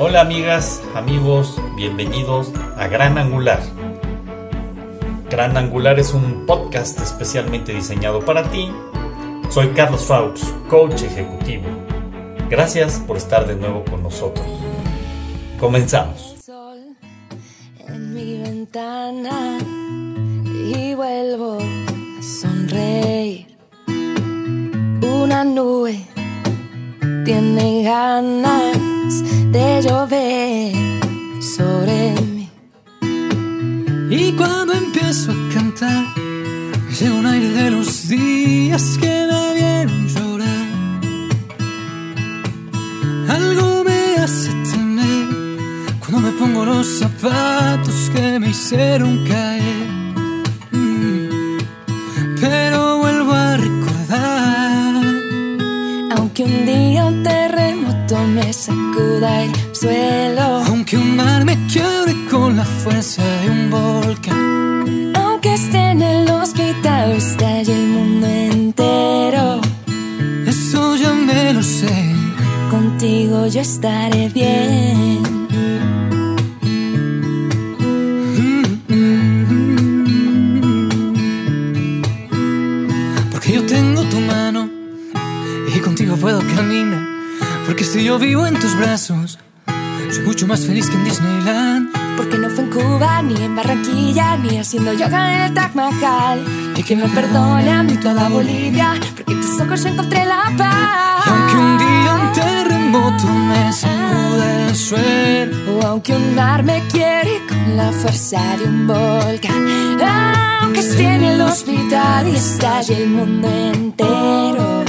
Hola amigas, amigos, bienvenidos a Gran Angular. Gran Angular es un podcast especialmente diseñado para ti. Soy Carlos Faux, coach ejecutivo. Gracias por estar de nuevo con nosotros. Comenzamos. En mi ventana y vuelvo a sonreír. Una nube tiene ganas de llover sobre mí. Y cuando empiezo a cantar, llega un aire de los días que me vieron llorar. Algo me hace temer cuando me pongo los zapatos que me hicieron caer. Mm. Pero vuelvo a recordar. Aunque un día sacuda el suelo. Aunque un mar me quiebre con la fuerza de un volcán. Aunque esté en el hospital, estalle el mundo entero. Eso ya me lo sé. Contigo yo estaré bien. Porque yo tengo tu mano y contigo puedo caminar. Porque si yo vivo en tus brazos, soy mucho más feliz que en Disneyland. Porque no fue en Cuba, ni en Barranquilla, ni haciendo yoga en el Taj Mahal. Y que me perdone a mí toda Bolivia, porque en tus ojos yo encontré la paz. Y aunque un día un terremoto me sacude el suelo, O aunque un mar me quiere con la fuerza de un volcán. Aunque esté en el hospital y estalle el mundo entero.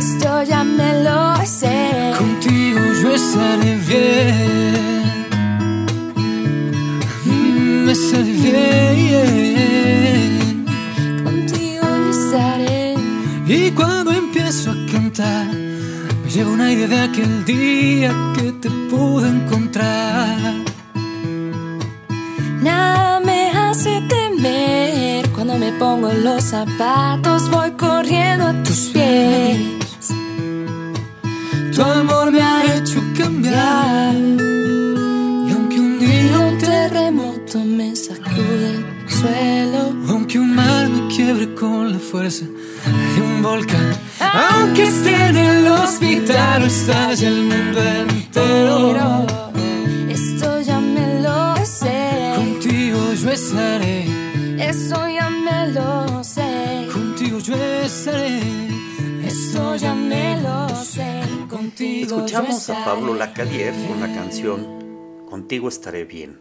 Esto ya me lo sé. contigo yo estaré bien. Mm, estaré bien. Contigo yo estaré. Y cuando empiezo a cantar, me lleva un aire de aquel día que te pude encontrar. Nada me hace temer cuando me pongo los zapatos, voy corriendo a tus pies. Tu amor me ha hecho cambiar. Y aunque un día, Un terremoto me sacude el suelo. aunque un mar me quiebre con la fuerza de un volcán, aunque esté en el hospital o estalle el mundo entero, Esto ya me lo sé. contigo yo estaré. Eso ya me lo sé. Contigo yo estaré. Esto ya me lo sé. Contigo Escuchamos a. Pablo Lacadier con la canción Contigo estaré bien.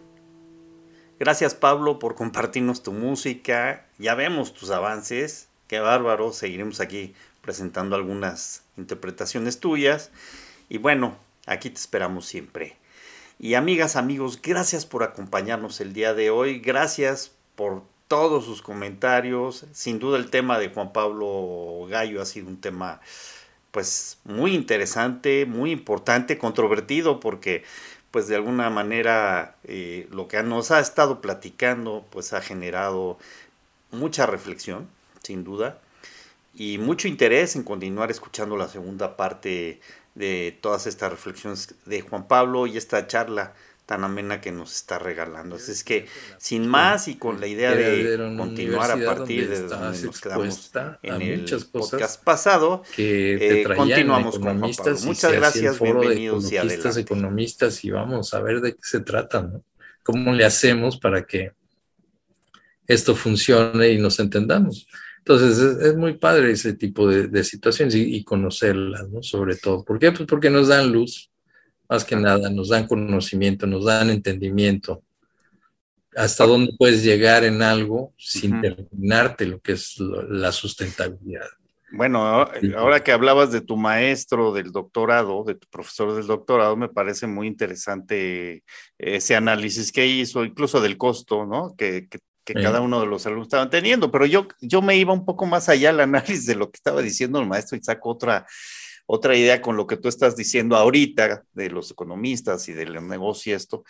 Gracias Pablo por compartirnos tu música. Ya vemos tus avances. Qué bárbaro. Seguiremos aquí presentando algunas interpretaciones tuyas. Y bueno, aquí te esperamos siempre. Y amigas, amigos, gracias por acompañarnos el día de hoy. Gracias por todos sus comentarios. Sin duda el tema de Juan Pablo Gallo ha sido un tema pues muy interesante, muy importante, controvertido porque pues de alguna manera eh, lo que nos ha estado platicando pues ha generado mucha reflexión, sin duda, y mucho interés en continuar escuchando la segunda parte de todas estas reflexiones de Juan Pablo y esta charla tan amena que nos está regalando. Así es que, sin más y con la idea de continuar a partir de donde nos quedamos en el muchas cosas podcast pasado, que te eh, continuamos con Juan Pablo. Muchas gracias, bienvenidos y adelante. economistas y vamos a ver de qué se trata, ¿no? ¿Cómo le hacemos para que esto funcione y nos entendamos? Entonces es, es muy padre ese tipo de, de situaciones y, y conocerlas, ¿no? Sobre todo. ¿Por qué? Pues porque nos dan luz, más que nada, nos dan conocimiento, nos dan entendimiento. Hasta dónde puedes llegar en algo sin terminarte lo que es lo- la sustentabilidad. Bueno, ahora- ahora que hablabas de tu maestro del doctorado, de tu profesor del doctorado, me parece muy interesante ese análisis que hizo, incluso del costo, ¿no? Que, que- que Sí. cada uno de los alumnos estaban teniendo, pero yo, yo me iba un poco más allá al análisis de lo que estaba diciendo el maestro y saco otra, otra idea con lo que tú estás diciendo ahorita de los economistas y del negocio y esto.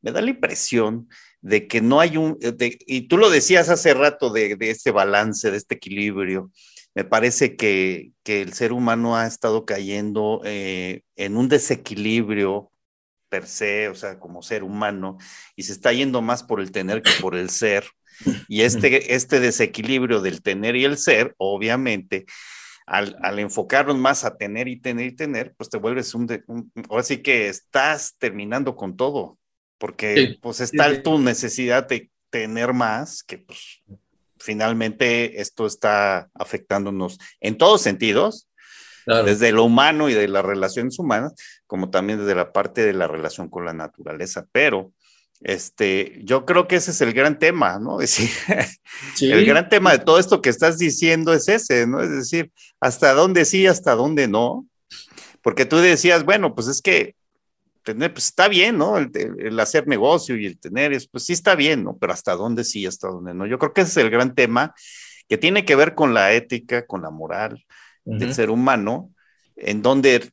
Me da la impresión de que no hay un, de- y tú lo decías hace rato de, de este balance, de este equilibrio. Me parece que, que el ser humano ha estado cayendo eh, en un desequilibrio per se, o sea, como ser humano, y se está yendo más por el tener que por el ser. Y este, este desequilibrio del tener y el ser, obviamente, al, al, enfocarnos más a tener y tener y tener, pues te vuelves un, de, un ahora sí que estás terminando con todo, porque sí, pues está sí, tu necesidad de tener más, que pues finalmente esto está afectándonos en todos sentidos, claro. desde lo humano y de las relaciones humanas, como también desde la parte de la relación con la naturaleza, pero este, yo creo que ese es el gran tema, ¿no? Es decir, sí. el gran tema de todo esto que estás diciendo es ese, ¿no? Es decir, hasta dónde sí, hasta dónde no. Porque tú decías, bueno, pues es que tener, pues está bien, ¿no? El, el, hacer negocio y el tener, pues sí está bien, ¿no? Pero hasta dónde sí, hasta dónde no. Yo creo que ese es el gran tema que tiene que ver con la ética, con la moral uh -huh. del ser humano, en donde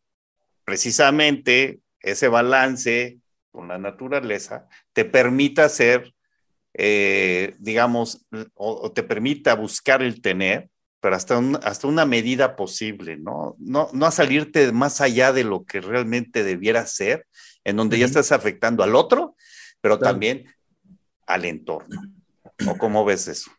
precisamente ese balance con la naturaleza te permita hacer, eh, digamos, o, o, te permita buscar el tener, pero hasta, un, hasta una medida posible, ¿no? ¿no? No a salirte más allá de lo que realmente debiera ser, en donde uh -huh. ya estás afectando al otro, pero claro. también al entorno. ¿O cómo ves eso?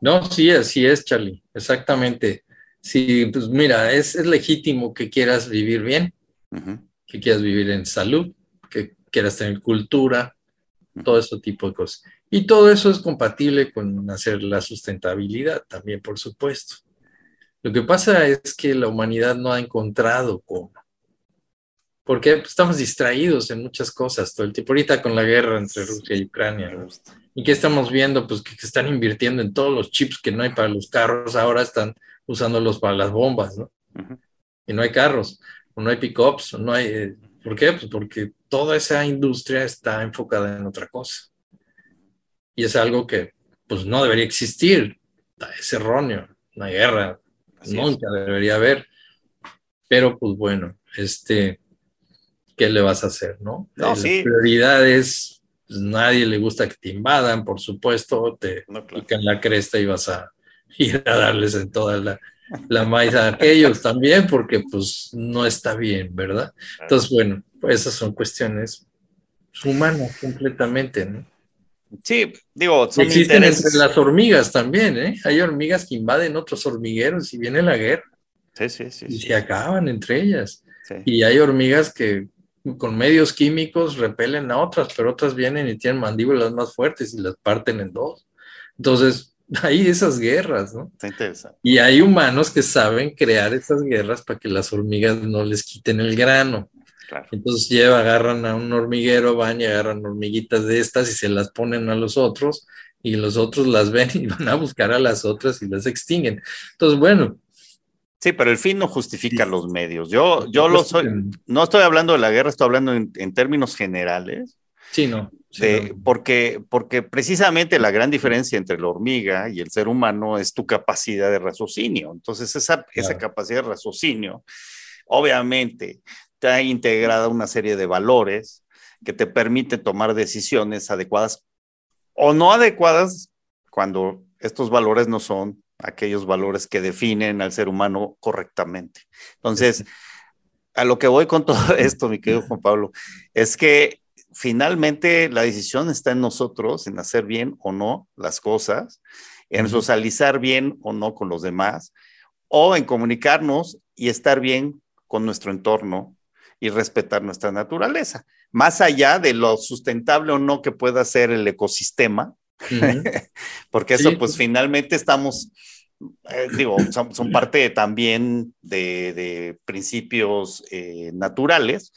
No, sí, así es, Charlie, exactamente. Sí, pues mira, es, es legítimo que quieras vivir bien, uh -huh. que quieras vivir en salud, que quieras tener cultura, todo ese tipo de cosas. Y todo eso es compatible con hacer la sustentabilidad también, por supuesto. Lo que pasa es que la humanidad no ha encontrado cómo. Porque estamos distraídos en muchas cosas todo el tiempo. Ahorita con la guerra entre Rusia y Ucrania. ¿no? ¿Y qué estamos viendo? Pues que están invirtiendo en todos los chips que no hay para los carros, ahora están usándolos para las bombas, ¿no? Uh -huh. Y no hay carros, o no hay pickups, no hay... Eh, ¿Por qué? Pues porque toda esa industria está enfocada en otra cosa. Y es algo que pues no debería existir. Es erróneo. Una guerra Así nunca es. debería haber. Pero pues bueno, este, ¿qué le vas a hacer, no? no Las sí. prioridades, pues, nadie le gusta que te invadan, por supuesto, te no, claro. pican la cresta y vas a ir a darles en toda la, la maíz a aquellos también, porque pues no está bien, ¿verdad? Entonces, bueno, pues esas son cuestiones humanas completamente, ¿no? Sí, digo, son existen intereses. entre las hormigas también, ¿eh? Hay hormigas que invaden otros hormigueros y viene la guerra. Sí, sí, sí. Y sí. se acaban entre ellas. Sí. Y hay hormigas que con medios químicos repelen a otras, pero otras vienen y tienen mandíbulas más fuertes y las parten en dos. Entonces, hay esas guerras, ¿no? Está interesante. Y hay humanos que saben crear esas guerras para que las hormigas no les quiten el grano. Claro. Entonces lleva, agarran a un hormiguero, van y agarran hormiguitas de estas y se las ponen a los otros y los otros las ven y van a buscar a las otras y las extinguen. Entonces, bueno. Sí, pero el fin no justifica sí. los medios. Yo, yo lo soy, no estoy hablando de la guerra, estoy hablando en, en términos generales. Sí, no. Sí, de, no. Porque, porque precisamente la gran diferencia entre la hormiga y el ser humano es tu capacidad de raciocinio. Entonces, esa, claro. esa capacidad de raciocinio, obviamente, está integrada una serie de valores que te permiten tomar decisiones adecuadas o no adecuadas cuando estos valores no son aquellos valores que definen al ser humano correctamente. Entonces, a lo que voy con todo esto, mi querido Juan Pablo, es que finalmente la decisión está en nosotros, en hacer bien o no las cosas, en socializar bien o no con los demás, o en comunicarnos y estar bien con nuestro entorno y respetar nuestra naturaleza, más allá de lo sustentable o no que pueda ser el ecosistema, uh -huh. porque eso sí. pues finalmente estamos, eh, digo, son, son, parte también de, de principios eh, naturales,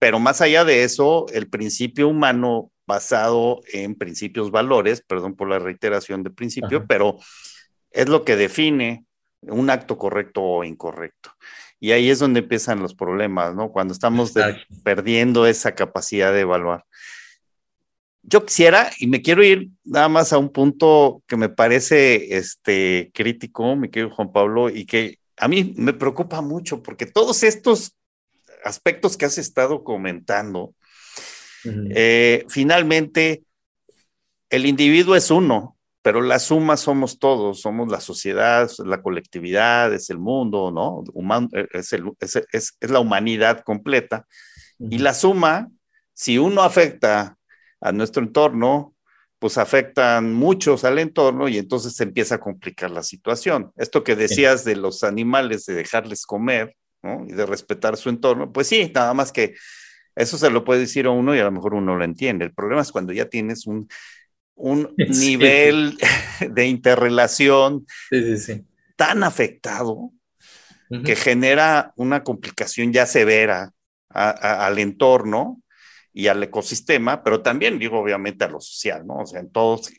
pero más allá de eso, el principio humano basado en principios valores, perdón por la reiteración de principio, Ajá. pero es lo que define un acto correcto o incorrecto. Y ahí es donde empiezan los problemas, ¿no? Cuando estamos de, perdiendo esa capacidad de evaluar. Yo quisiera, y me quiero ir nada más a un punto que me parece este, crítico, mi querido Juan Pablo, y que a mí me preocupa mucho, porque todos estos aspectos que has estado comentando, uh -huh. eh, finalmente el individuo es uno, pero la suma somos todos, somos la sociedad, la colectividad, es el mundo, ¿no? Human, es, el, es, es, es, la humanidad completa. Uh -huh. Y la suma si uno afecta a nuestro entorno, pues afectan muchos al entorno y entonces se empieza a complicar la situación. Esto que decías de los animales, de dejarles comer ¿no? y de respetar su entorno, pues sí, nada más que eso se lo puede decir a uno y a lo mejor uno lo entiende. El problema es cuando ya tienes un, un nivel de interrelación tan afectado que genera una complicación ya severa al entorno y al ecosistema, pero también digo obviamente a lo social, ¿no? O sea, en todos,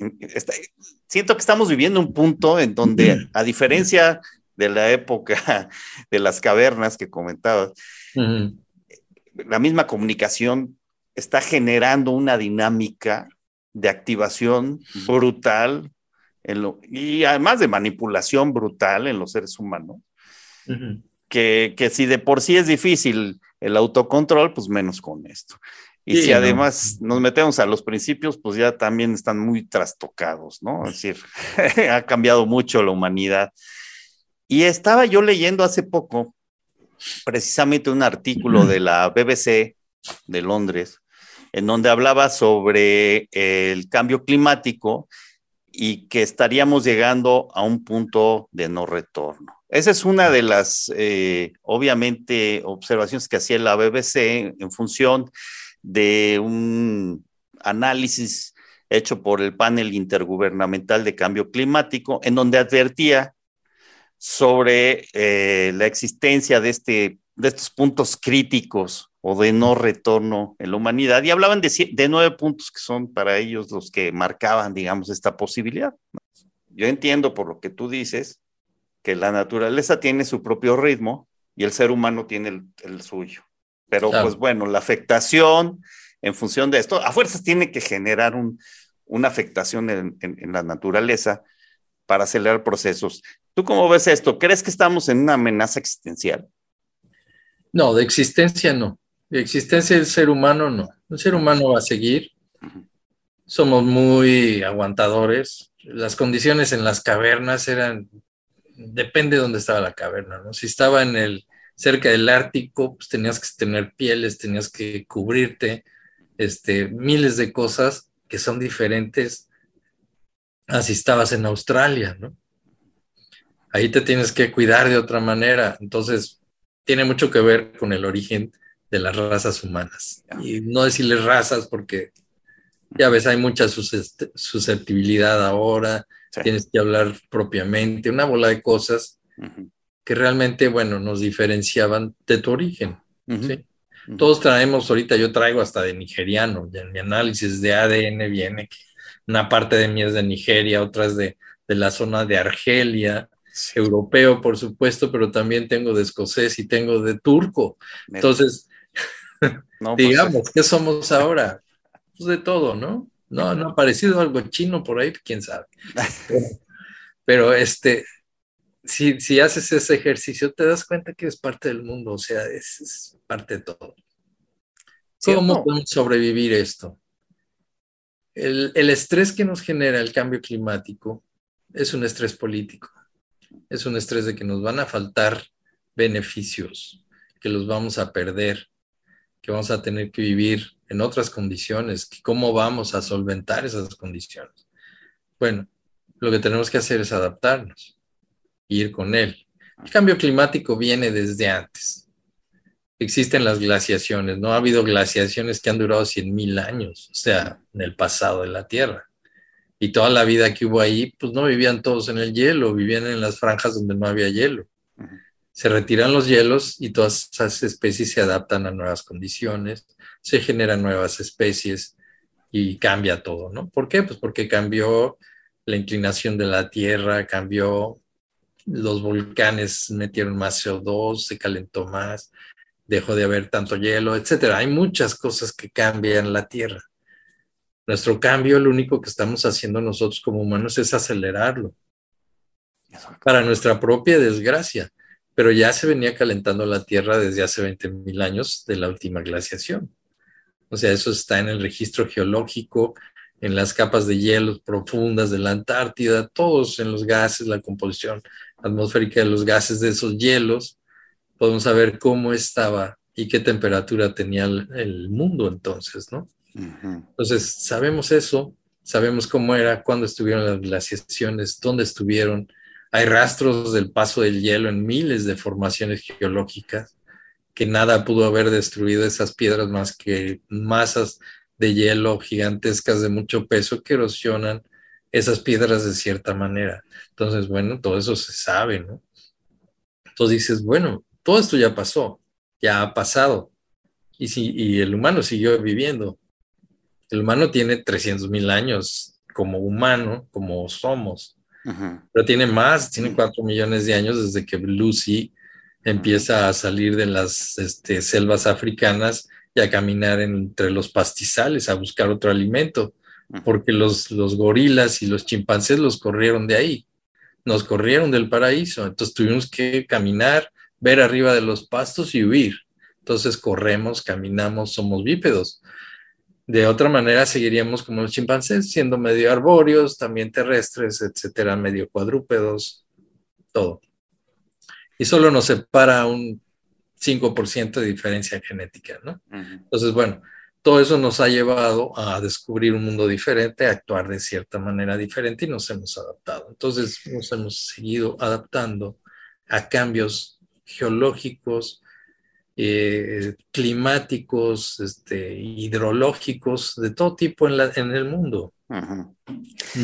siento que estamos viviendo un punto en donde, a diferencia de la época de las cavernas que comentabas, la misma comunicación está generando una dinámica de activación brutal en lo, y además de manipulación brutal en los seres humanos, que, que si de por sí es difícil el autocontrol, pues menos con esto. Y si además nos metemos a los principios, pues ya también están muy trastocados, ¿no? Es decir, ha cambiado mucho la humanidad. Y estaba yo leyendo hace poco precisamente un artículo de la BBC de Londres, en donde hablaba sobre el cambio climático y que estaríamos llegando a un punto de no retorno. Esa es una de las, eh, obviamente, observaciones que hacía la BBC en función de un análisis hecho por el panel intergubernamental de cambio climático, en donde advertía sobre eh, la existencia de, este, de estos puntos críticos o de no retorno en la humanidad, y hablaban de, de nueve puntos que son para ellos los que marcaban, digamos, esta posibilidad. Yo entiendo por lo que tú dices que la naturaleza tiene su propio ritmo y el ser humano tiene el suyo. Pero pues bueno, la afectación en función de esto, a fuerzas tiene que generar una afectación en, la naturaleza para acelerar procesos. ¿Tú cómo ves esto? ¿Crees que estamos en una amenaza existencial? No, de existencia no. De existencia del ser humano no. El ser humano va a seguir. Somos muy aguantadores. Las condiciones en las cavernas eran, depende de dónde estaba la caverna, ¿no? Si estaba en el cerca del Ártico, pues tenías que tener pieles, tenías que cubrirte, este, miles de cosas que son diferentes así estabas en Australia, ¿no? Ahí te tienes que cuidar de otra manera. Entonces, tiene mucho que ver con el origen de las razas humanas. Y no decirles razas porque ya ves, hay mucha susceptibilidad ahora, tienes que hablar propiamente, una bola de cosas que realmente, bueno, nos diferenciaban de tu origen. Todos traemos, ahorita yo traigo hasta de nigeriano, en mi análisis de ADN viene que una parte de mí es de Nigeria, otras de, de la zona de Argelia, europeo, por supuesto, pero también tengo de escocés y tengo de turco. Entonces, pues, digamos, ¿qué somos ahora? Pues de todo, ¿no? No, no ha aparecido algo chino por ahí, quién sabe. pero este, si, haces ese ejercicio, te das cuenta que es parte del mundo, o sea, es, parte de todo. ¿Cómo podemos sobrevivir esto? El, el, estrés que nos genera el cambio climático es un estrés político, es un estrés de que nos van a faltar beneficios, que los vamos a perder, que vamos a tener que vivir en otras condiciones, que cómo vamos a solventar esas condiciones. Bueno, lo que tenemos que hacer es adaptarnos ir con él. El cambio climático viene desde antes. Existen las glaciaciones, ¿no? Ha habido glaciaciones que han durado 100.000 años, o sea, en el pasado de la Tierra. Y toda la vida que hubo ahí, pues no vivían todos en el hielo, vivían en las franjas donde no había hielo. Se retiran los hielos y todas esas especies se adaptan a nuevas condiciones, se generan nuevas especies y cambia todo, ¿no? ¿Por qué? Pues porque cambió la inclinación de la Tierra, cambió los volcanes metieron más CO2, se calentó más, dejó de haber tanto hielo, etcétera. Hay muchas cosas que cambian la Tierra. Nuestro cambio, lo único que estamos haciendo nosotros como humanos es acelerarlo para nuestra propia desgracia. Pero ya se venía calentando la Tierra desde hace 20 mil años de la última glaciación. O sea, eso está en el registro geológico, en las capas de hielo profundas de la Antártida, todos en los gases, la composición atmosférica de los gases de esos hielos, podemos saber cómo estaba y qué temperatura tenía el, el mundo entonces, ¿no? Entonces, sabemos eso, sabemos cómo era, cuándo estuvieron las glaciaciones, dónde estuvieron. Hay rastros del paso del hielo en miles de formaciones geológicas, que nada pudo haber destruido esas piedras más que masas de hielo gigantescas de mucho peso que erosionan esas piedras de cierta manera. Entonces, bueno, todo eso se sabe, ¿no? Entonces dices, bueno, todo esto ya pasó, ya ha pasado. Y, si, y el humano siguió viviendo. El humano tiene 300 mil años como humano, como somos. Pero tiene más, tiene 4 millones de años desde que Lucy empieza a salir de las este, selvas africanas y a caminar entre los pastizales a buscar otro alimento, porque los, los gorilas y los chimpancés los corrieron de ahí, nos corrieron del paraíso, entonces tuvimos que caminar, ver arriba de los pastos y huir. Entonces corremos, caminamos, somos bípedos. De otra manera, seguiríamos como los chimpancés, siendo medio arbóreos, también terrestres, etcétera, medio cuadrúpedos, todo. Y solo nos separa un 5% de diferencia genética, ¿no? Entonces, bueno, todo eso nos ha llevado a descubrir un mundo diferente, a actuar de cierta manera diferente y nos hemos adaptado. Entonces, nos hemos seguido adaptando a cambios geológicos, eh, climáticos, este, hidrológicos, de todo tipo en, la, en el mundo.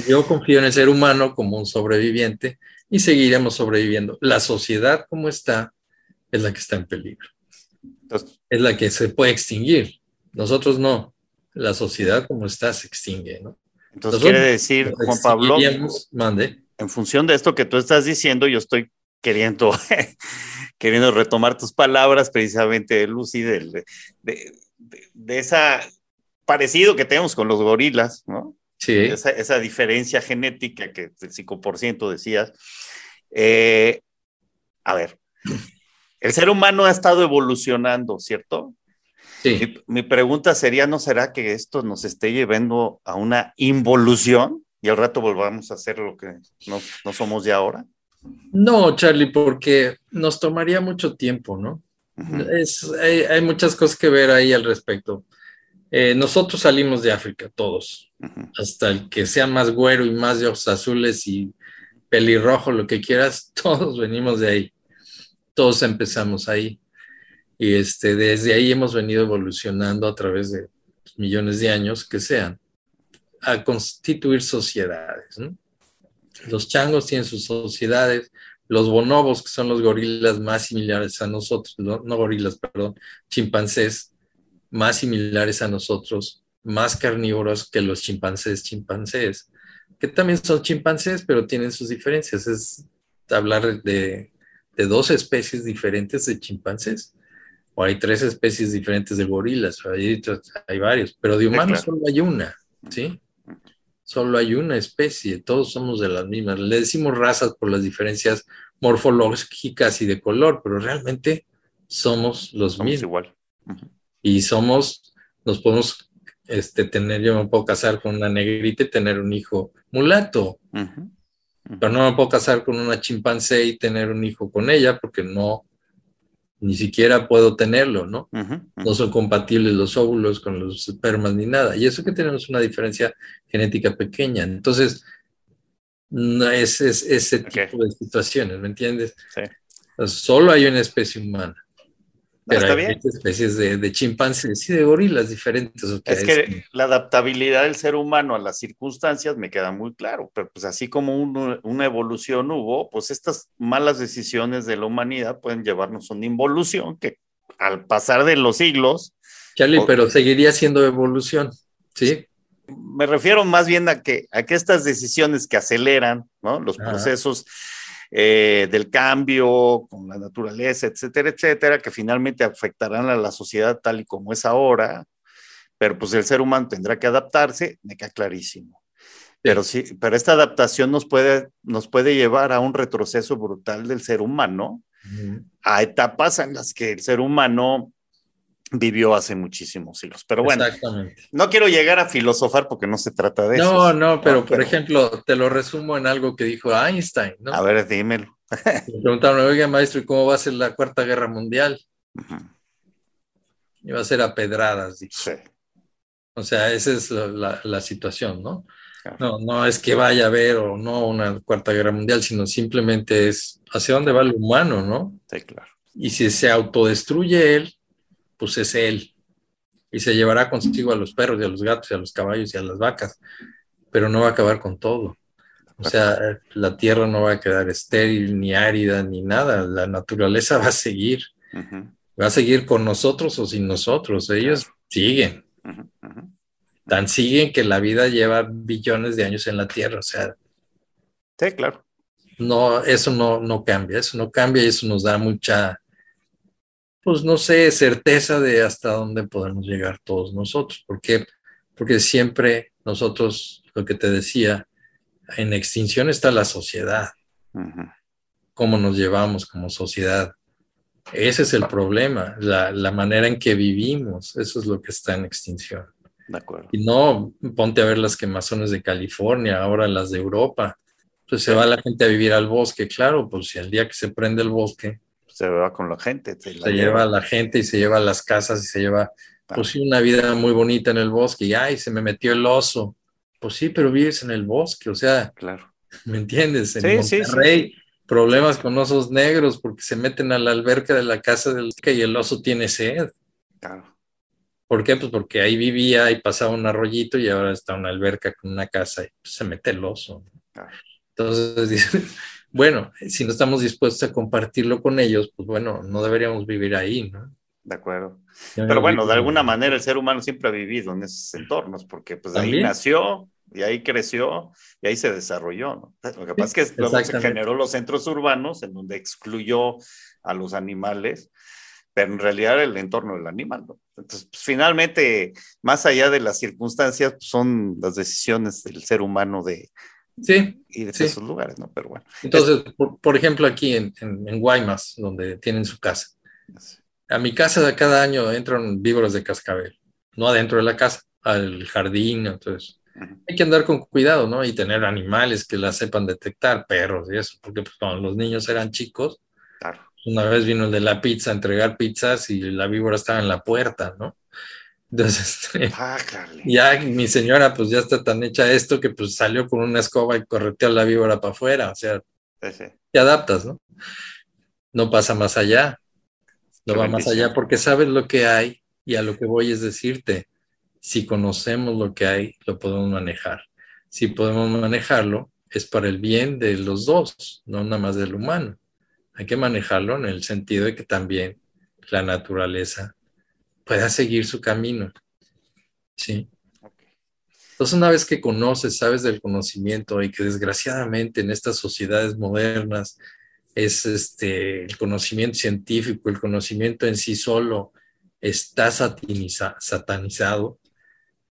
Yo confío en el ser humano como un sobreviviente y seguiremos sobreviviendo. La sociedad como está es la que está en peligro. es la que se puede extinguir. Nosotros no. La sociedad como está se extingue, ¿no? Entonces quiere decir, Juan Pablo, mande. en función de esto que tú estás diciendo, yo estoy queriendo queriendo retomar tus palabras precisamente, Lucy, de, de, de, esa parecido que tenemos con los gorilas, ¿no? Sí. Esa, esa diferencia genética que el 5% decías. Eh, a ver, el ser humano ha estado evolucionando, ¿cierto? Sí. Mi, mi, pregunta sería, ¿no será que esto nos esté llevando a una involución y al rato volvamos a hacer lo que no, no somos de ahora? No, Charlie, porque nos tomaría mucho tiempo, ¿no? Uh -huh. es, hay, hay, muchas cosas que ver ahí al respecto. Eh, nosotros salimos de África, todos, uh -huh. hasta el que sea más güero y más de ojos azules y pelirrojo, lo que quieras, todos venimos de ahí. Todos empezamos ahí. Y este, desde ahí hemos venido evolucionando a través de millones de años que sean, a constituir sociedades, ¿no? Los changos tienen sus sociedades, los bonobos, que son los gorilas más similares a nosotros, no, no gorilas, perdón, chimpancés, más similares a nosotros, más carnívoros que los chimpancés chimpancés, que también son chimpancés, pero tienen sus diferencias. Es hablar de, de dos especies diferentes de chimpancés, o hay tres especies diferentes de gorilas, o hay, hay varios, pero de humanos solo hay una, ¿sí? Solo hay una especie, todos somos de las mismas. Le decimos razas por las diferencias morfológicas y de color, pero realmente somos los somos mismos. igual. Uh -huh. Y somos, nos podemos este, tener, yo me puedo casar con una negrita y tener un hijo mulato, uh -huh. Uh -huh. pero no me puedo casar con una chimpancé y tener un hijo con ella porque no, ni siquiera puedo tenerlo, ¿no? Uh -huh, uh -huh. No son compatibles los óvulos con los espermas ni nada. Y eso que tenemos una diferencia genética pequeña. Entonces, no es, es ese okay. tipo de situaciones, ¿me entiendes? Sí. Solo hay una especie humana. Pero Está hay bien. especies de, de, chimpancés y de gorilas diferentes. Es que es... la adaptabilidad del ser humano a las circunstancias me queda muy claro, pero pues así como un, una evolución hubo, pues estas malas decisiones de la humanidad pueden llevarnos a una involución que al pasar de los siglos... Charlie, o, pero seguiría siendo evolución, ¿sí? Me refiero más bien a que, a que estas decisiones que aceleran ¿no? los Ajá. procesos eh, del cambio con la naturaleza, etcétera, etcétera, que finalmente afectarán a la sociedad tal y como es ahora, pero pues el ser humano tendrá que adaptarse, me queda clarísimo. Pero sí, pero esta adaptación nos puede, nos puede llevar a un retroceso brutal del ser humano, uh -huh. a etapas en las que el ser humano vivió hace muchísimos siglos. Pero bueno, no quiero llegar a filosofar porque no se trata de no, eso. No, no, pero por ejemplo, te lo resumo en algo que dijo Einstein, ¿no? A ver, dímelo. Me preguntaron, oiga, maestro, ¿y cómo va a ser la Cuarta Guerra Mundial? Uh -huh. va a ser a pedradas. dijo. Sí. O sea, esa es la, la- la situación, ¿no? Claro. No, no es que vaya a haber o no una cuarta guerra mundial, sino simplemente es hacia dónde va el humano, ¿no? Sí, claro. Y si se autodestruye él, pues es él. Y se llevará consigo a los perros y a los gatos y a los caballos y a las vacas, pero no va a acabar con todo. O sea, la tierra no va a quedar estéril, ni árida, ni nada. La naturaleza va a seguir. Va a seguir con nosotros o sin nosotros. Ellos siguen. Tan siguen que la vida lleva billones de años en la tierra. O sea, Sí, claro. no, eso no, no cambia. Eso no cambia y eso nos da mucha, pues no sé, certeza de hasta dónde podemos llegar todos nosotros. ¿Por qué? Porque siempre nosotros, lo que te decía, en extinción está la sociedad. Cómo nos llevamos como sociedad. Ese es el problema, la, la manera en que vivimos, eso es lo que está en extinción. De acuerdo. Y no ponte a ver las quemazones de California, ahora las de Europa. Pues se va la gente a vivir al bosque, claro, pues si el día que se prende el bosque, Se va con la gente. Se, la se lleva a la gente y se lleva a las casas y se lleva, pues sí, una vida muy bonita en el bosque y ay, se me metió el oso. Pues sí, pero vives en el bosque, o sea, Claro. ¿me entiendes? En Sí, sí, sí, Monterrey, sí. problemas con osos negros porque se meten a la alberca de la casa del y el oso tiene sed. Claro. ¿Por qué? Pues porque ahí vivía y pasaba un arroyito y ahora está una alberca con una casa y pues, se mete el oso. Claro. Entonces, dice, bueno, si no estamos dispuestos a compartirlo con ellos, pues bueno, no deberíamos vivir ahí, ¿no? De acuerdo. Pero bueno, de alguna manera el ser humano siempre ha vivido en esos entornos, porque pues ahí nació, y ahí creció, y ahí se desarrolló, ¿no? Lo que pasa es que luego se generó los centros urbanos, en donde excluyó a los animales, pero en realidad era el entorno del animal, ¿no? Entonces, pues, finalmente, más allá de las circunstancias, pues, son las decisiones del ser humano de Sí, ir a Sí. esos lugares, ¿no? Pero bueno. entonces, por, por ejemplo, aquí en, en, en Guaymas, donde tienen su casa, es- a mi casa de cada año entran víboras de cascabel, no adentro de la casa, al jardín, entonces hay que andar con cuidado, ¿no? Y tener animales que la sepan detectar, perros y eso, porque pues, cuando los niños eran chicos, Claro. una vez vino el de la pizza a entregar pizzas y la víbora estaba en la puerta, ¿no? Entonces, este, Ah, ya mi señora pues ya está tan hecha esto que pues salió con una escoba y correteó la víbora para afuera, o sea, Sí, sí. te adaptas, ¿no? No pasa más allá, no Qué va más allá porque sabes lo que hay y a lo que voy es decirte, si conocemos lo que hay, lo podemos manejar. Si podemos manejarlo, es para el bien de los dos, no nada más del humano. Hay que manejarlo en el sentido de que también la naturaleza pueda seguir su camino. Sí. Entonces, una vez que conoces, sabes del conocimiento y que desgraciadamente en estas sociedades modernas es este, el conocimiento científico, el conocimiento en sí solo está sataniza- satanizado,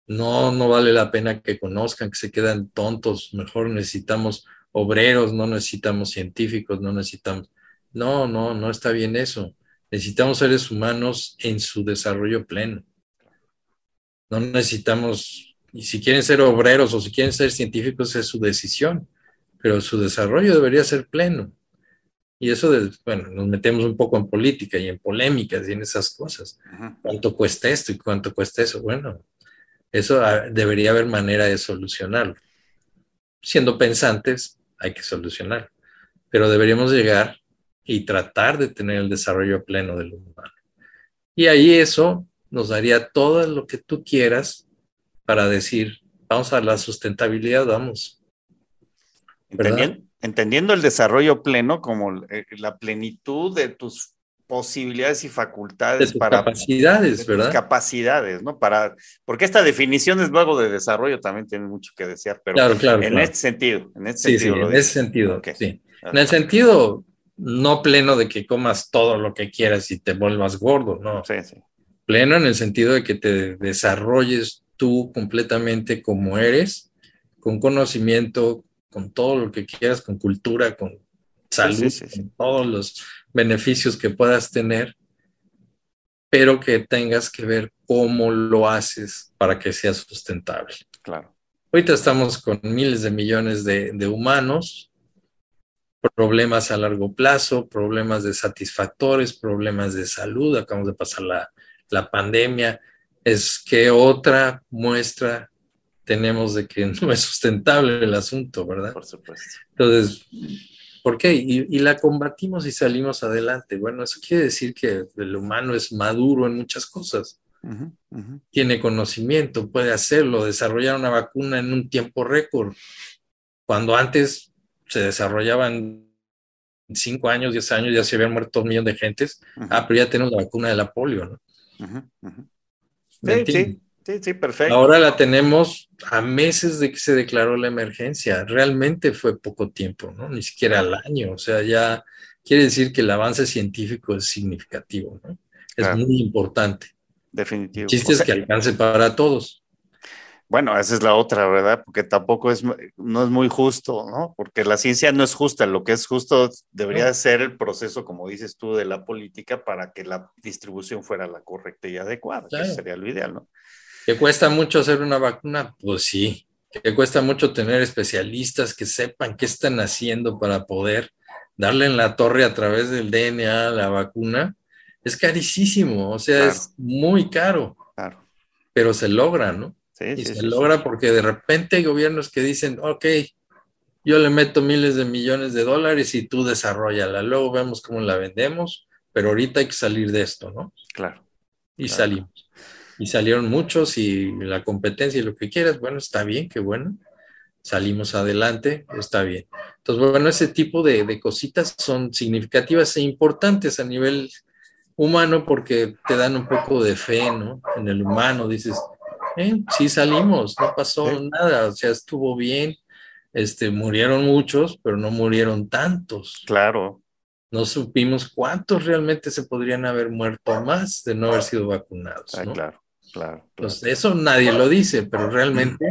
no, no vale la pena que conozcan, que se quedan tontos, mejor necesitamos obreros, no necesitamos científicos, no necesitamos... No, no, no está bien eso. Necesitamos seres humanos en su desarrollo pleno. No necesitamos, y si quieren ser obreros o si quieren ser científicos es su decisión, pero su desarrollo debería ser pleno. Y eso, de, bueno, nos metemos un poco en política y en polémicas y en esas cosas. Ujú. ¿Cuánto cuesta esto y cuánto cuesta eso? Bueno, eso ah, debería haber manera de solucionarlo. Siendo pensantes, hay que solucionarlo. Pero deberíamos llegar y tratar de tener el desarrollo pleno del humano. Y ahí eso nos daría todo lo que tú quieras para decir, vamos a la sustentabilidad, vamos. ¿Verdad? Entendien- entendiendo el desarrollo pleno como eh, la plenitud de tus posibilidades y De facultades tus para de capacidades, tus ¿verdad? capacidades, ¿no? Para, porque esta definición es luego de desarrollo también tiene mucho que desear, pero Claro, claro. en claro. este sentido, en este Sí, sí, sentido lo en ese sentido, Ok. sí. En el sentido no pleno de que comas todo lo que quieras y te vuelvas gordo, no. Sí, sí. Pleno en el sentido de que te desarrolles tú completamente como eres, con conocimiento, con todo lo que quieras, con cultura, con salud, sí, con todos los beneficios que puedas tener, pero que tengas que ver cómo lo haces para que sea sustentable. Claro. Ahorita estamos con miles de millones de, de humanos, problemas a largo plazo, problemas de satisfactores, problemas de salud. Acabamos de pasar la, la pandemia, es que otra muestra tenemos de que no es sustentable el asunto, ¿verdad? Por supuesto. Entonces, ¿por qué? Y, la combatimos y salimos adelante. Bueno, eso quiere decir que el humano es maduro en muchas cosas. Tiene conocimiento, puede hacerlo, desarrollar una vacuna en un tiempo récord, cuando antes se desarrollaban cinco años, diez años, ya se habían muerto un millón de gentes. Ah, pero ya tenemos la vacuna de la polio, ¿no? Sí, sí, sí, sí, perfecto. Ahora la tenemos a meses de que se declaró la emergencia. Realmente fue poco tiempo, ¿no? Ni siquiera al año. O sea, ya quiere decir que el avance científico es significativo, ¿no? Es muy importante. Definitivo. El chiste es que alcance para todos. Bueno, esa es la otra, ¿verdad? Porque tampoco es, no es muy justo, ¿no? Porque la ciencia no es justa, lo que es justo debería ser el proceso, como dices tú, de la política para que la distribución fuera la correcta y adecuada, que sería lo ideal, ¿no? ¿Que cuesta mucho hacer una vacuna? Pues sí. ¿Que cuesta mucho tener especialistas que sepan qué están haciendo para poder darle en la torre a través del DNA a la vacuna? Es carísimo, o sea, es muy caro. Claro. Pero se logra, ¿no? Y se logra porque de repente hay gobiernos que dicen, ok, yo le meto miles de millones de dólares y tú desarrollala, luego vemos cómo la vendemos, pero ahorita hay que salir de esto, ¿no? Claro. Y salimos. Y salieron muchos y la competencia y lo que quieras, bueno, está bien, qué bueno. Salimos adelante, está bien. Entonces, bueno, ese tipo de, de cositas son significativas e importantes a nivel humano porque te dan un poco de fe, ¿no? En el humano, dices, ¿eh? sí salimos, no pasó nada, o sea, estuvo bien. Este, murieron muchos, pero no murieron tantos. Claro. No supimos cuántos realmente se podrían haber muerto más de no haber sido vacunados. Ah, claro, claro, Pues eso nadie lo dice, pero realmente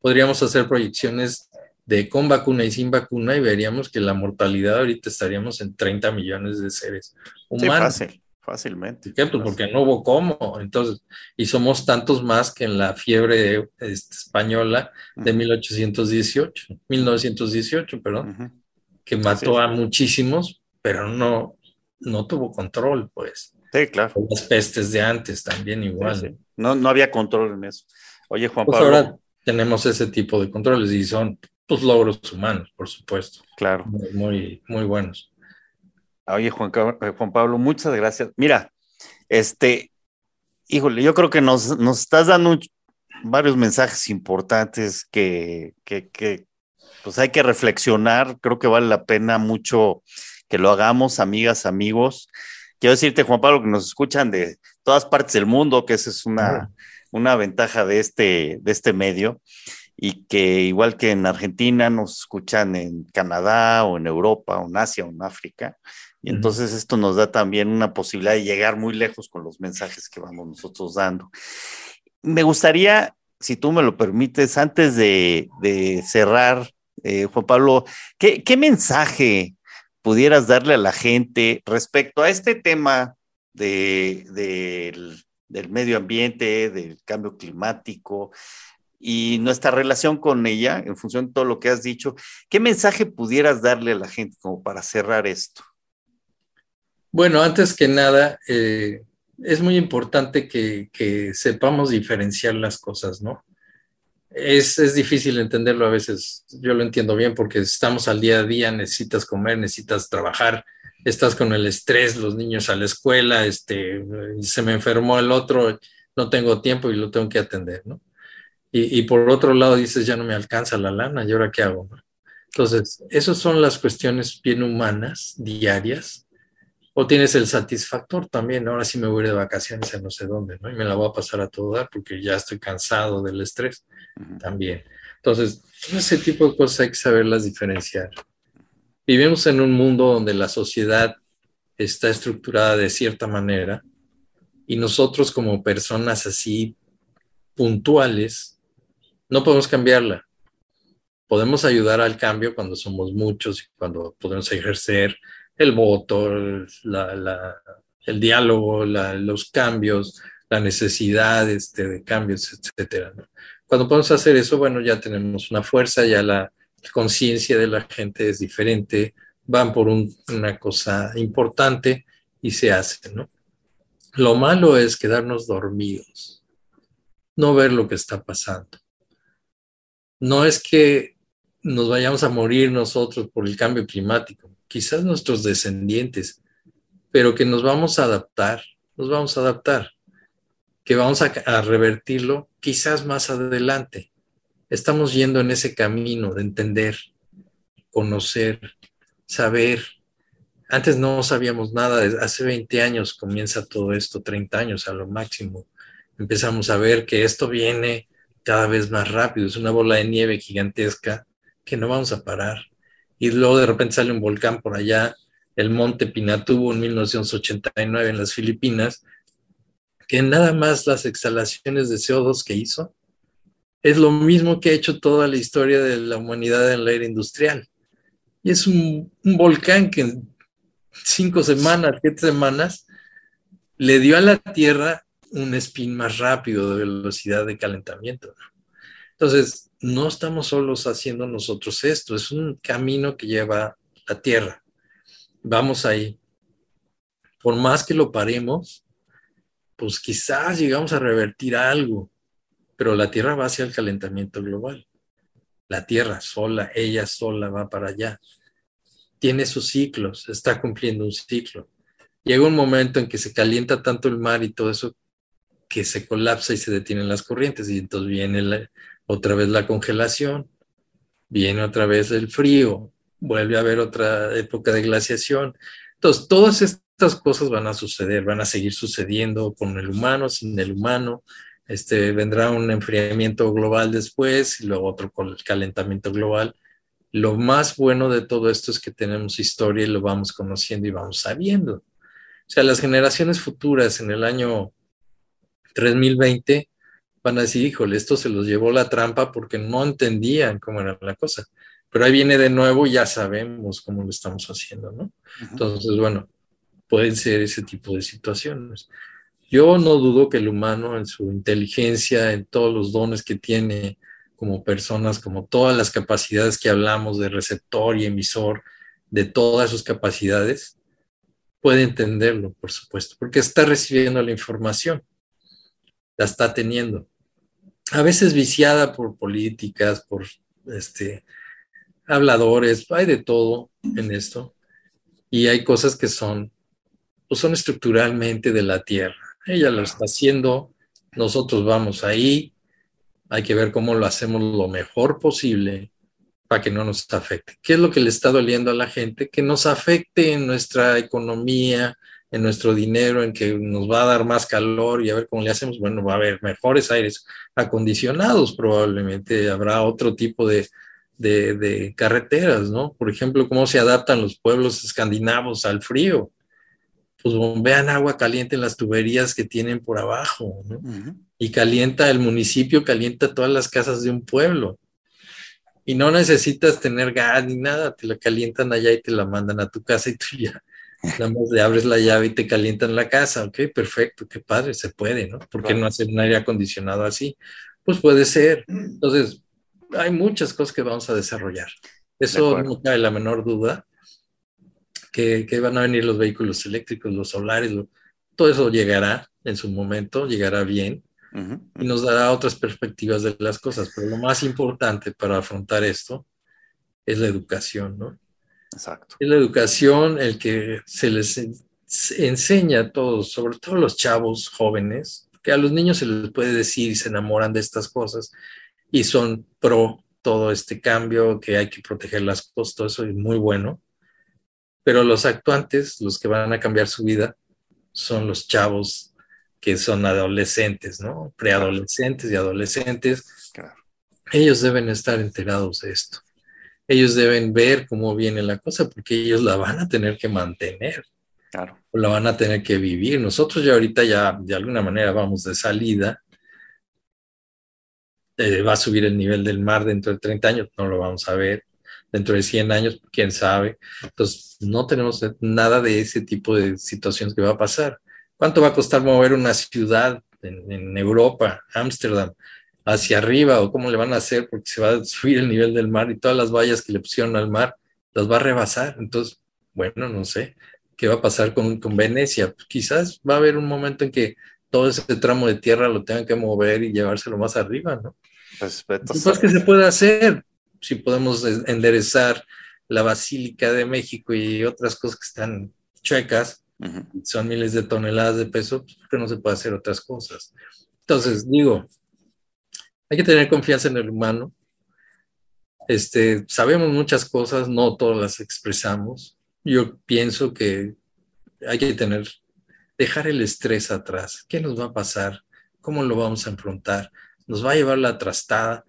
podríamos hacer proyecciones de con vacuna y sin vacuna y veríamos que la mortalidad ahorita estaríamos en 30 millones de seres humanos. Sí, fácil. Fácilmente. ¿Por qué? porque no hubo cómo. Entonces, y somos tantos más que en la fiebre este, española de 1818, 1918, perdón, que mató a muchísimos, pero no, no tuvo control, pues. Sí, claro. Las pestes de antes también igual. no, no había control en eso. Oye, Juan pues Pablo. ahora tenemos ese tipo de controles y son pues, logros humanos, por supuesto. Claro. muy, muy buenos. Oye, Juan, eh, Juan Pablo, muchas gracias. Mira, este, híjole, yo creo que nos, nos estás dando varios mensajes importantes que, que, que, pues hay que reflexionar. Creo que vale la pena mucho que lo hagamos, amigas, amigos. Quiero decirte, Juan Pablo, que nos escuchan de todas partes del mundo, que esa es una, una ventaja de este, de este medio y que igual que en Argentina nos escuchan en Canadá o en Europa o en Asia o en África y entonces esto nos da también una posibilidad de llegar muy lejos con los mensajes que vamos nosotros dando. Me gustaría, si tú me lo permites, antes de, cerrar, eh, Juan Pablo, ¿qué, mensaje pudieras darle a la gente respecto a este tema del, del medio ambiente, del cambio climático? y nuestra relación con ella, en función de todo lo que has dicho, ¿qué mensaje pudieras darle a la gente como para cerrar esto? Bueno, antes que nada, eh, es muy importante que, sepamos diferenciar las cosas, ¿no? Es, es, difícil entenderlo a veces, yo lo entiendo bien porque estamos al día a día, necesitas comer, necesitas trabajar, estás con el estrés, los niños a la escuela, este, se me enfermó el otro, no tengo tiempo y lo tengo que atender, ¿no? Y, y por otro lado dices, ya no me alcanza la lana, ¿y ahora qué hago? Entonces, esas son las cuestiones bien humanas, diarias, o tienes el satisfactor también, ahora sí me voy de vacaciones a no sé dónde, ¿no? Y me la voy a pasar a todo dar porque ya estoy cansado del estrés también. Entonces, ese tipo de cosas hay que saberlas diferenciar. Vivimos en un mundo donde la sociedad está estructurada de cierta manera y nosotros como personas así puntuales no podemos cambiarla. Podemos ayudar al cambio cuando somos muchos y cuando podemos ejercer el voto, el diálogo, los cambios, la necesidad este, de cambios, etcétera. Cuando podemos hacer eso, bueno, ya tenemos una fuerza, ya la conciencia de la gente es diferente, van por una cosa importante y se hace, ¿no? Lo malo es quedarnos dormidos, no ver lo que está pasando. No es que nos vayamos a morir nosotros por el cambio climático, quizás nuestros descendientes, pero que nos vamos a adaptar, nos vamos a adaptar, que vamos a, a revertirlo quizás más adelante. Estamos yendo en ese camino de entender, conocer, saber, antes no sabíamos nada, hace 20 años comienza todo esto, 30 años a lo máximo. Empezamos a ver que esto viene cada vez más rápido, es una bola de nieve gigantesca que no vamos a parar. Y luego de repente sale un volcán por allá, el monte Pinatubo en 1989 en las Filipinas, que nada más las exhalaciones de CO2 que hizo es lo mismo que ha hecho toda la historia de la humanidad en la era industrial. Y es un, un volcán que cinco semanas, siete semanas, le dio a la Tierra un spin más rápido de velocidad de calentamiento. Entonces, no estamos solos haciendo nosotros esto, es un camino que lleva la Tierra. Vamos ahí. Por más que lo paremos, pues quizás llegamos a revertir algo, pero la Tierra va hacia el calentamiento global. La Tierra sola, ella sola va para allá tiene sus ciclos, está cumpliendo un ciclo. Llega un momento en que se calienta tanto el mar y todo eso que se colapsa y se detienen las corrientes y entonces viene otra vez la congelación, viene otra vez el frío, vuelve a haber otra época de glaciación. Entonces, todas estas cosas van a suceder, van a seguir sucediendo con el humano, sin el humano. Este, vendrá un enfriamiento global después y luego otro con el calentamiento global lo más bueno de todo esto es que tenemos historia y lo vamos conociendo y vamos sabiendo. O sea, las generaciones futuras en el año 3020 van a decir, híjole, esto se los llevó la trampa porque no entendían cómo era la cosa. Pero ahí viene de nuevo, ya sabemos cómo lo estamos haciendo, ¿no? Entonces, bueno, pueden ser ese tipo de situaciones. Yo no dudo que el humano en su inteligencia, en todos los dones que tiene, como personas, como todas las capacidades que hablamos de receptor y emisor, de todas sus capacidades, puede entenderlo, por supuesto, porque está recibiendo la información, la está teniendo. A veces viciada por políticas, por este, habladores, hay de todo en esto. Y hay cosas que son, pues son estructuralmente de la tierra. Ella lo está haciendo, nosotros vamos ahí, hay que ver cómo lo hacemos lo mejor posible para que no nos afecte. ¿Qué es lo que le está doliendo a la gente? Que nos afecte en nuestra economía, en nuestro dinero, en que nos va a dar más calor y a ver cómo le hacemos. Bueno, va a haber mejores aires acondicionados probablemente, habrá otro tipo de, de, carreteras, ¿no? Por ejemplo, cómo se adaptan los pueblos escandinavos al frío. Pues bombean agua caliente en las tuberías que tienen por abajo, ¿no? y calienta el municipio, calienta todas las casas de un pueblo. Y no necesitas tener gas ni nada, te la calientan allá y te la mandan a tu casa y tú ya nada más le abres la llave y te calientan la casa. Ok, perfecto, qué padre, se puede, ¿no? ¿Por qué no hacer un aire acondicionado así? Pues puede ser. Entonces, hay muchas cosas que vamos a desarrollar. Eso no cabe la menor duda. Que, que, van a venir los vehículos eléctricos, los solares, todo eso llegará en su momento, llegará bien y nos dará otras perspectivas de las cosas. Pero lo más importante para afrontar esto es la educación, ¿no? Exacto. Es la educación el que se les enseña a todos, sobre todo a los chavos jóvenes, que a los niños se les puede decir y se enamoran de estas cosas y son pro todo este cambio, que hay que proteger las cosas, todo eso es muy bueno. Pero los actuantes, los que van a cambiar su vida, son los chavos que son adolescentes, ¿no? Preadolescentes y adolescentes. Ellos deben estar enterados de esto. Ellos deben ver cómo viene la cosa porque ellos la van a tener que mantener. Claro. O la van a tener que vivir. Nosotros ya ahorita ya de alguna manera vamos de salida. Eh, va a subir el nivel del mar dentro de 30 años, no lo vamos a ver. Dentro de 100 años, quién sabe. Entonces, no tenemos nada de ese tipo de situaciones que va a pasar. ¿Cuánto va a costar mover una ciudad en, Europa, Ámsterdam, hacia arriba? ¿O cómo le van a hacer? Porque se va a subir el nivel del mar y todas las vallas que le pusieron al mar las va a rebasar. Entonces, bueno, no sé. ¿Qué va a pasar con, con Venecia? Pues quizás va a haber un momento en que todo ese tramo de tierra lo tengan que mover y llevárselo más arriba, ¿no? Pues, pues que se puede hacer si podemos enderezar la Basílica de México y otras cosas que están chuecas, son miles de toneladas de peso, pues que no se puede hacer otras cosas. Entonces, digo, hay que tener confianza en el humano. Este, sabemos muchas cosas, no todas las expresamos. Yo pienso que hay que tener, dejar el estrés atrás. ¿Qué nos va a pasar? ¿Cómo lo vamos a enfrentar? ¿Nos va a llevar la trastada?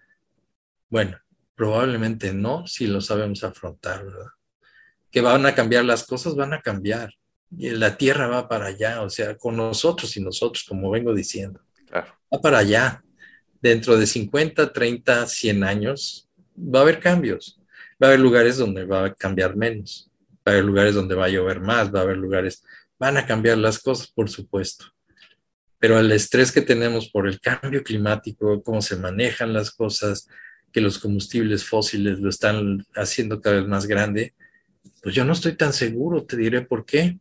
Bueno, probablemente no, si lo sabemos afrontar, ¿verdad? Que van a cambiar las cosas, van a cambiar. Y la tierra va para allá, o sea, con nosotros y nosotros, como vengo diciendo. Va para allá. Dentro de 50, 30, 100 años, va a haber cambios. Va a haber lugares donde va a cambiar menos. Va a haber lugares donde va a llover más. Va a haber lugares, van a cambiar las cosas, por supuesto. Pero el estrés que tenemos por el cambio climático, cómo se manejan las cosas, que los combustibles fósiles lo están haciendo cada vez más grande, pues yo no estoy tan seguro, te diré por qué.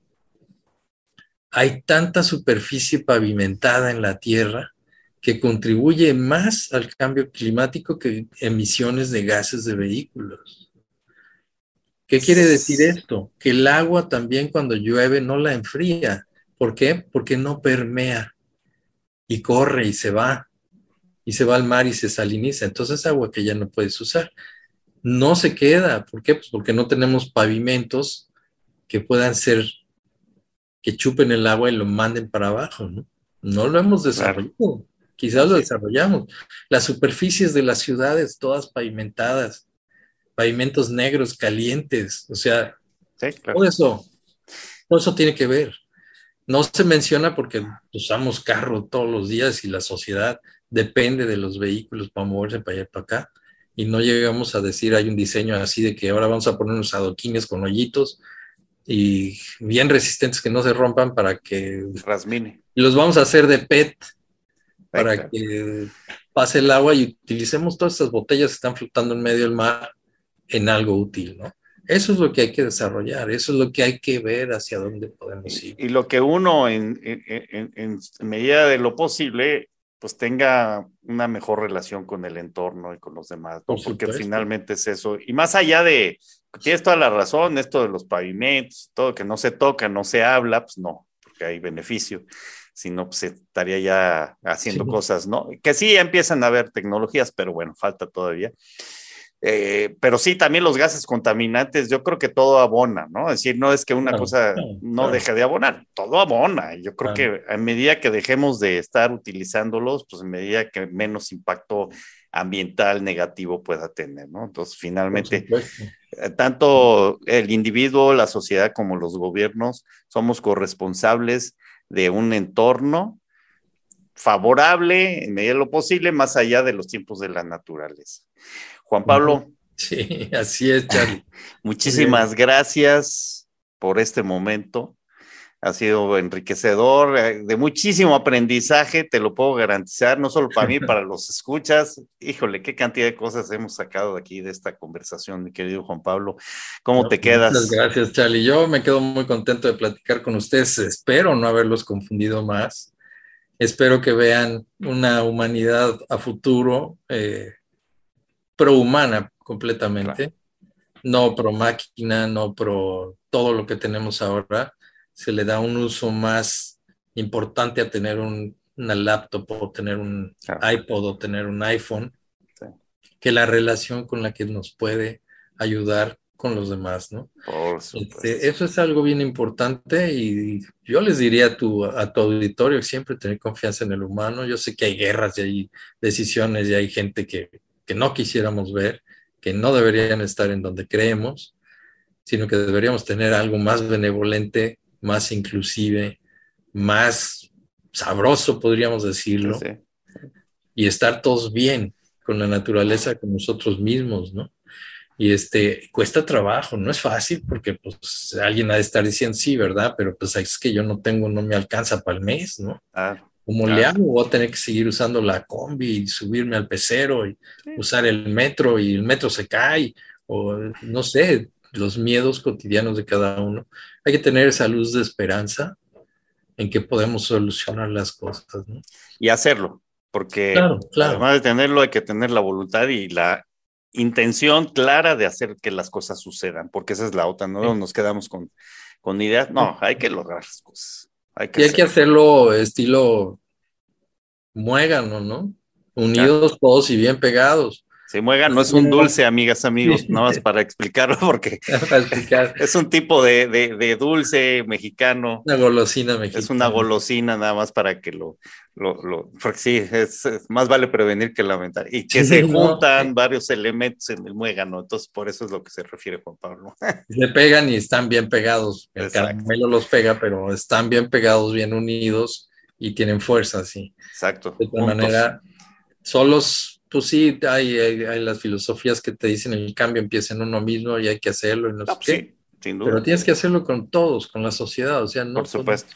Hay tanta superficie pavimentada en la Tierra que contribuye más al cambio climático que emisiones de gases de vehículos. ¿Qué quiere decir esto? Que el agua también cuando llueve no la enfría. ¿Por qué? Porque no permea y corre y se va y se va al mar y se saliniza. Entonces es agua que ya no puedes usar. No se queda. ¿Por qué? Pues porque no tenemos pavimentos que puedan ser, que chupen el agua y lo manden para abajo. No, no lo hemos desarrollado. Quizás lo desarrollamos. Las superficies de las ciudades todas pavimentadas, pavimentos negros, calientes. O sea, todo eso, todo eso tiene que ver. No se menciona porque usamos carro todos los días y la sociedad depende de los vehículos para moverse para allá y para acá. Y no llegamos a decir, hay un diseño así de que ahora vamos a poner unos adoquines con hoyitos y bien resistentes que no se rompan para que... Rasmine. Los vamos a hacer de PET para que pase el agua y utilicemos todas estas botellas que están flotando en medio del mar en algo útil, ¿no? Eso es lo que hay que desarrollar, eso es lo que hay que ver hacia dónde podemos ir. Y, lo que uno, en, en, en, medida de lo posible, pues tenga una mejor relación con el entorno y con los demás, porque finalmente es eso. Y más allá de, tienes toda la razón, esto de los pavimentos, todo que no se toca, no se habla, pues no, porque hay beneficio, sino pues estaría ya haciendo cosas, ¿no? Que sí empiezan a haber tecnologías, pero bueno, falta todavía. Eh, pero sí, también los gases contaminantes, yo creo que todo abona, ¿no? Es decir, no es que una cosa no deje de abonar, todo abona. Yo creo que a medida que dejemos de estar utilizándolos, pues en medida que menos impacto ambiental negativo pueda tener, ¿no? Entonces, finalmente, eh, tanto el individuo, la sociedad como los gobiernos somos corresponsables de un entorno favorable en medida de lo posible, más allá de los tiempos de la naturaleza. Juan Pablo. Sí, así es, Charlie. Muchísimas gracias por este momento. Ha sido enriquecedor, eh, de muchísimo aprendizaje, te lo puedo garantizar, no solo para mí, para los escuchas. Híjole, qué cantidad de cosas hemos sacado de aquí de esta conversación, mi querido Juan Pablo. ¿Cómo te quedas? Muchas gracias, Charlie. Yo me quedo muy contento de platicar con ustedes. Espero no haberlos confundido más. Espero que vean una humanidad a futuro. Eh, prohumana completamente, no pro máquina, no pro todo lo que tenemos ahora. Se le da un uso más importante a tener un, una laptop o tener un iPod o tener un iPhone que la relación con la que nos puede ayudar con los demás, ¿no? Este, eso es algo bien importante y yo les diría a tu, a tu auditorio siempre tener confianza en el humano. Yo sé que hay guerras y hay decisiones y hay gente que, que no quisiéramos ver, que no deberían estar en donde creemos, sino que deberíamos tener algo más benevolente, más inclusive, más sabroso, podríamos decirlo, y estar todos bien con la naturaleza, con nosotros mismos, ¿no? Y este, cuesta trabajo, no es fácil porque pues alguien ha de estar diciendo sí, ¿verdad? Pero pues es que yo no tengo, no me alcanza para el mes, ¿no? Ah. ¿Cómo le hago? Voy a tener que seguir usando la combi y subirme al pecero y usar el metro y el metro se cae o no sé, los miedos cotidianos de cada uno. Hay que tener esa luz de esperanza en que podemos solucionar las cosas. ¿no? Y hacerlo, porque Claro, claro. además de tenerlo hay que tener la voluntad y la intención clara de hacer que las cosas sucedan, porque esa es la otra, no Sí. nos quedamos con, con ideas, no, hay que lograr las cosas. Hay que Y hay que hacerlo. hacerlo estilo muégano, ¿no? Unidos todos y bien pegados. Se muega, no es un dulce, amigas, amigos, nada más para explicarlo, porque Para explicar. es un tipo de, de- de dulce mexicano. Una golosina mexicana. Es una golosina nada más para que lo, lo, lo- porque sí, es, es- más vale prevenir que lamentar. Y que Sí, se no, juntan sí. varios elementos en el muégano, entonces por eso es lo que se refiere Juan Pablo. Le pegan y están bien pegados. El Exacto. caramelo los pega, pero están bien pegados, bien unidos y tienen fuerza, sí. Exacto. De juntos. manera, solos, pues sí, hay, hay, hay las filosofías que te dicen el cambio empieza en uno mismo y hay que hacerlo y no, sé pues qué. sí, sin duda. Pero tienes que hacerlo con todos, con la sociedad, o sea, no Por supuesto.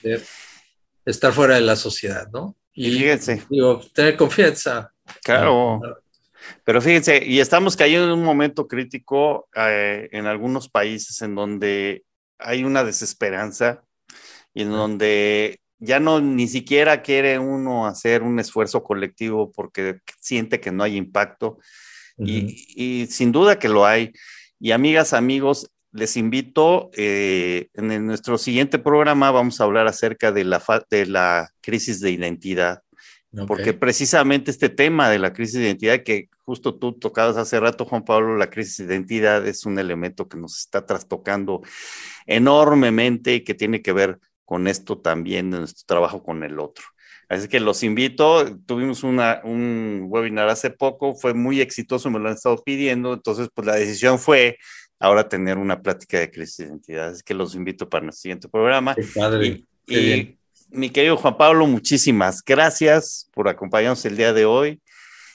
estar fuera de la sociedad, ¿no? Y fíjense, digo, tener confianza. claro. Pero fíjense, y estamos cayendo en un momento crítico eh, en algunos países en donde hay una desesperanza y en donde ya no ni siquiera quiere uno hacer un esfuerzo colectivo porque siente que no hay impacto. Y, y sin duda que lo hay. Y amigas, amigos, les invito, eh, en el- nuestro siguiente programa vamos a hablar acerca de la, de la crisis de identidad, porque precisamente este tema de la crisis de identidad que justo tú tocabas hace rato, Juan Pablo, la crisis de identidad es un elemento que nos está trastocando enormemente y que tiene que ver con esto también de nuestro trabajo con el otro. Así que los invito, tuvimos una, un webinar hace poco, fue muy exitoso, me lo han estado pidiendo, entonces pues la decisión fue ahora tener una plática de crisis de identidad, así que los invito para nuestro siguiente programa. Qué padre. Y, qué y, mi querido Juan Pablo, muchísimas gracias por acompañarnos el día de hoy.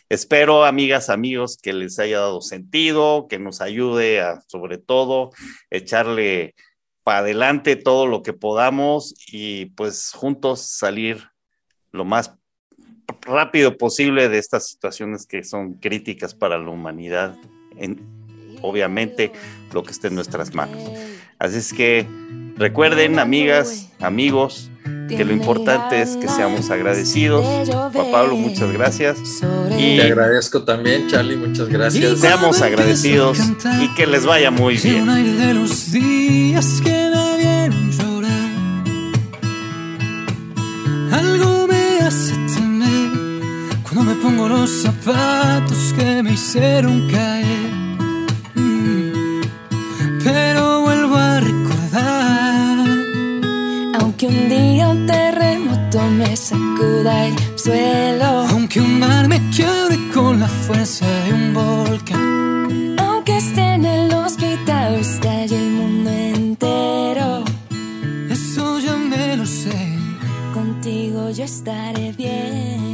Espero, amigas, amigos, que les haya dado sentido, que nos ayude a, sobre todo, echarle para adelante todo lo que podamos y pues juntos salir lo más rápido posible de estas situaciones que son críticas para la humanidad, en, obviamente lo que esté en nuestras manos. Así es que recuerden, amigas, amigos, que lo importante es que seamos agradecidos. Juan Pablo, muchas gracias. Y Te agradezco también, Charlie, muchas gracias. seamos agradecidos y que les vaya muy bien. Pongo los zapatos que me hicieron caer. Mm, Pero vuelvo a recordar. Aunque un día un terremoto me sacuda el suelo, Aunque un mar me quiebre con la fuerza de un volcán. aunque esté en el hospital, estalle el mundo entero. Eso ya me lo sé. Contigo yo estaré bien.